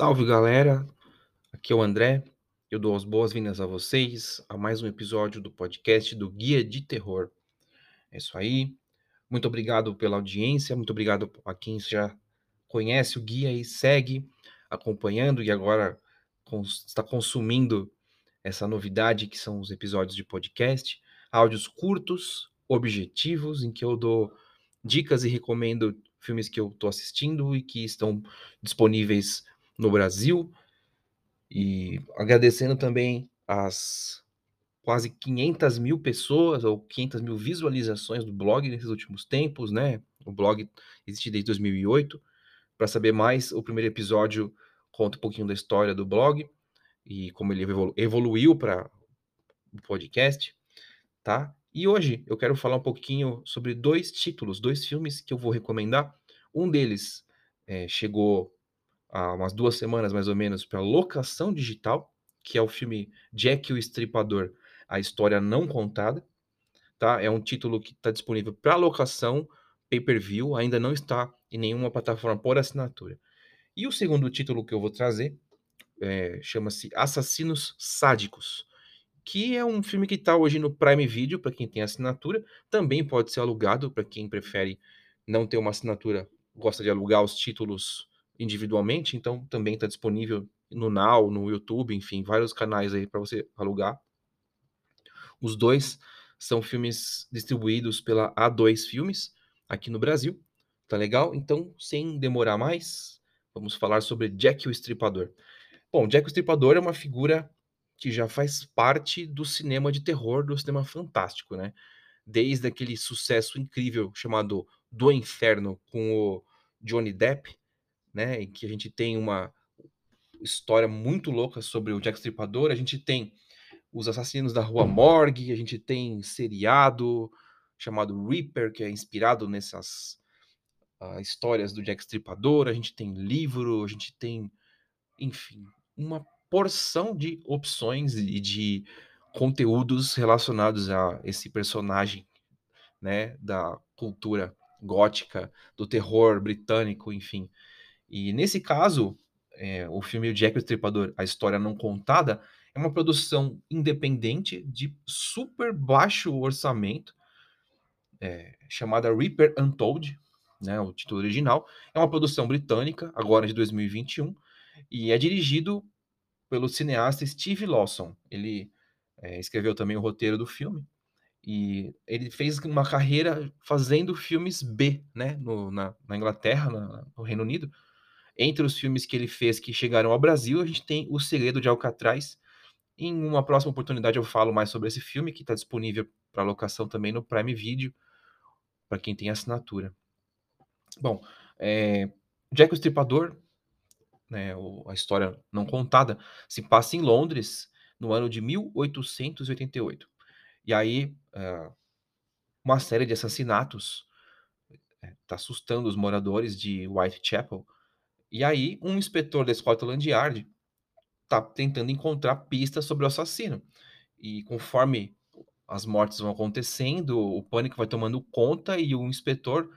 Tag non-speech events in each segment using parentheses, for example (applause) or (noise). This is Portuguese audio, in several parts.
Salve galera, aqui é o André. Eu dou as boas-vindas a vocês a mais um episódio do podcast do Guia de Terror. É isso aí. Muito obrigado pela audiência, muito obrigado a quem já conhece o guia e segue acompanhando e agora está consumindo essa novidade que são os episódios de podcast, áudios curtos, objetivos, em que eu dou dicas e recomendo filmes que eu estou assistindo e que estão disponíveis no Brasil. E agradecendo também as quase 500 mil pessoas ou 500 mil visualizações do blog nesses últimos tempos, né? O blog existe desde 2008. Para saber mais, o primeiro episódio conta um pouquinho da história do blog e como ele evolu evoluiu para o podcast, tá? E hoje eu quero falar um pouquinho sobre dois títulos, dois filmes que eu vou recomendar. Um deles é, chegou há umas duas semanas mais ou menos para locação digital, que é o filme Jack o Estripador, a história não contada. Tá? É um título que está disponível para locação, pay-per-view, ainda não está em nenhuma plataforma por assinatura. E o segundo título que eu vou trazer é, chama-se Assassinos Sádicos, que é um filme que está hoje no Prime Video para quem tem assinatura, também pode ser alugado para quem prefere não ter uma assinatura, gosta de alugar os títulos individualmente, então também está disponível no Now, no YouTube, enfim, vários canais aí para você alugar. Os dois são filmes distribuídos pela A2 Filmes aqui no Brasil. Tá legal? Então, sem demorar mais, vamos falar sobre Jack o Estripador. Bom, Jack o Estripador é uma figura que já faz parte do cinema de terror, do cinema fantástico, né? Desde aquele sucesso incrível chamado Do Inferno com o Johnny Depp, né? Em que a gente tem uma história muito louca sobre o Jack Stripador. A gente tem os assassinos da Rua Morgue, a gente tem seriado chamado Reaper, que é inspirado nessas uh, histórias do Jack Stripador. A gente tem livro, a gente tem, enfim, uma porção de opções e de conteúdos relacionados a esse personagem, né, da cultura gótica, do terror britânico, enfim. E nesse caso, é, o filme Jack o Estripador, A História Não Contada, é uma produção independente de super baixo orçamento, é, chamada Reaper Untold, né, o título original. É uma produção britânica, agora de 2021, e é dirigido pelo cineasta Steve Lawson. Ele é, escreveu também o roteiro do filme. E ele fez uma carreira fazendo filmes B, né, no, na, na, Inglaterra, na, no Reino Unido. Entre os filmes que ele fez que chegaram ao Brasil, a gente tem O Segredo de Alcatraz. Em uma próxima oportunidade eu falo mais sobre esse filme, que está disponível para locação também no Prime Video, para quem tem assinatura. Bom, é, Jack o Estripador, né, a história não contada, se passa em Londres no ano de 1888. E aí, é, uma série de assassinatos está assustando os moradores de Whitechapel, e aí, um inspetor da Scotland Yard tá tentando encontrar pistas sobre o assassino. E conforme as mortes vão acontecendo, o pânico vai tomando conta e o inspetor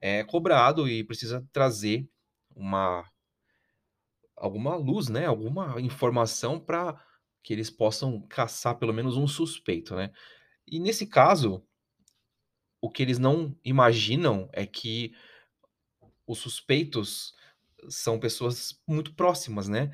é cobrado e precisa trazer uma alguma luz, né? Alguma informação para que eles possam caçar pelo menos um suspeito, né? E nesse caso, o que eles não imaginam é que os suspeitos são pessoas muito próximas, né?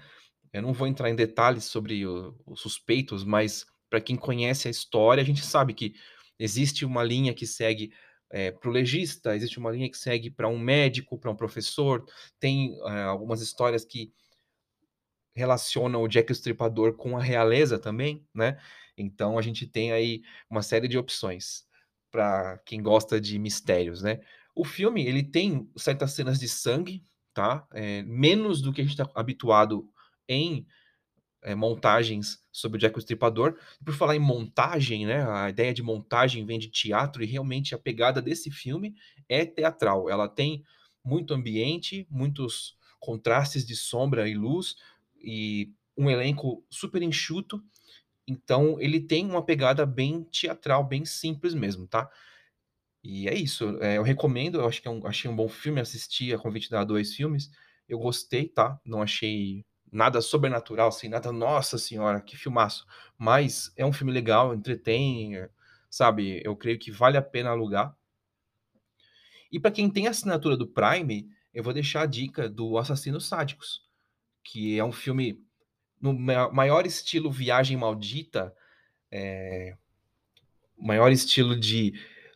Eu não vou entrar em detalhes sobre os suspeitos, mas para quem conhece a história, a gente sabe que existe uma linha que segue é, para o legista, existe uma linha que segue para um médico, para um professor, tem é, algumas histórias que relacionam o Jack o Estripador com a realeza também, né? Então a gente tem aí uma série de opções para quem gosta de mistérios, né? O filme ele tem certas cenas de sangue, tá? É, menos do que a gente está habituado em é, montagens sobre o Jack o Estripador. Por falar em montagem, né? A ideia de montagem vem de teatro e realmente a pegada desse filme é teatral. Ela tem muito ambiente, muitos contrastes de sombra e luz e um elenco super enxuto. Então ele tem uma pegada bem teatral, bem simples mesmo, tá? E é isso. É, eu recomendo, eu acho que é um, achei um bom filme assistir a convite da dois filmes. Eu gostei, tá? Não achei nada sobrenatural, assim, nada, nossa senhora, que filmaço. Mas é um filme legal, entretém, sabe? Eu creio que vale a pena alugar. E para quem tem assinatura do Prime, eu vou deixar a dica do Assassinos Sádicos, que é um filme no maior estilo Viagem Maldita, é, maior estilo de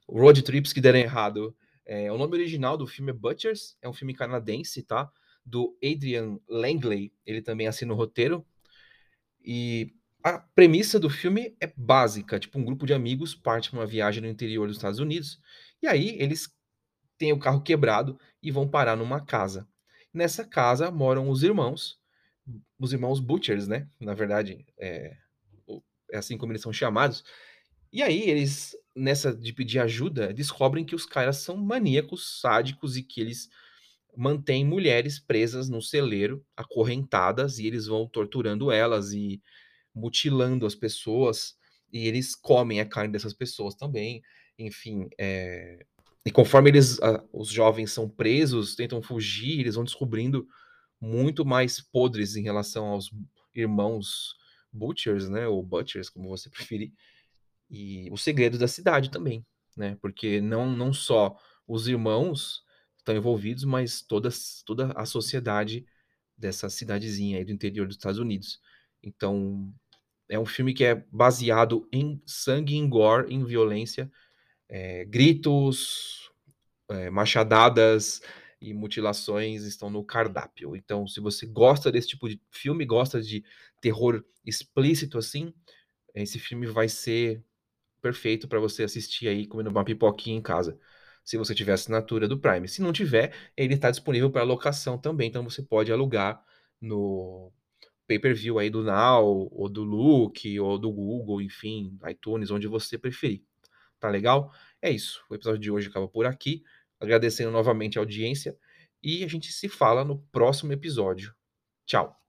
road trips que deram errado. É, o nome original do filme é Butchers, é um filme canadense, tá? Do Adrian Langley, ele também assina o roteiro. E a premissa do filme é básica, tipo um grupo de amigos parte para uma viagem no interior dos Estados Unidos, e aí eles têm o carro quebrado e vão parar numa casa. Nessa casa moram os irmãos, os irmãos Butchers, né? Na verdade, é, é assim como eles são chamados. E aí eles, nessa de pedir ajuda, descobrem que os caras são maníacos, sádicos e que eles mantêm mulheres presas num celeiro, acorrentadas, e eles vão torturando elas e mutilando as pessoas, e eles comem a carne dessas pessoas também. Enfim, é... e conforme eles, os jovens são presos, tentam fugir, eles vão descobrindo muito mais podres em relação aos irmãos Butchers, né, ou Butchers, como você (laughs) preferir, e os segredos da cidade também, né, porque não, não só os irmãos estão envolvidos, mas todas, toda a sociedade dessa cidadezinha aí do interior dos Estados Unidos. Então, é um filme que é baseado em sangue, em gore, em violência, é, gritos, é, machadadas, e mutilações estão no cardápio. Então, se você gosta desse tipo de filme, gosta de terror explícito assim, esse filme vai ser perfeito para você assistir aí comendo uma pipoquinha em casa. Se você tiver assinatura do Prime. Se não tiver, ele está disponível para locação também, então você pode alugar no pay-per-view aí do Now, ou do Look, ou do Google, enfim, iTunes, onde você preferir. Tá legal? É isso. O episódio de hoje acaba por aqui agradecendo novamente a audiência e a gente se fala no próximo episódio. Tchau!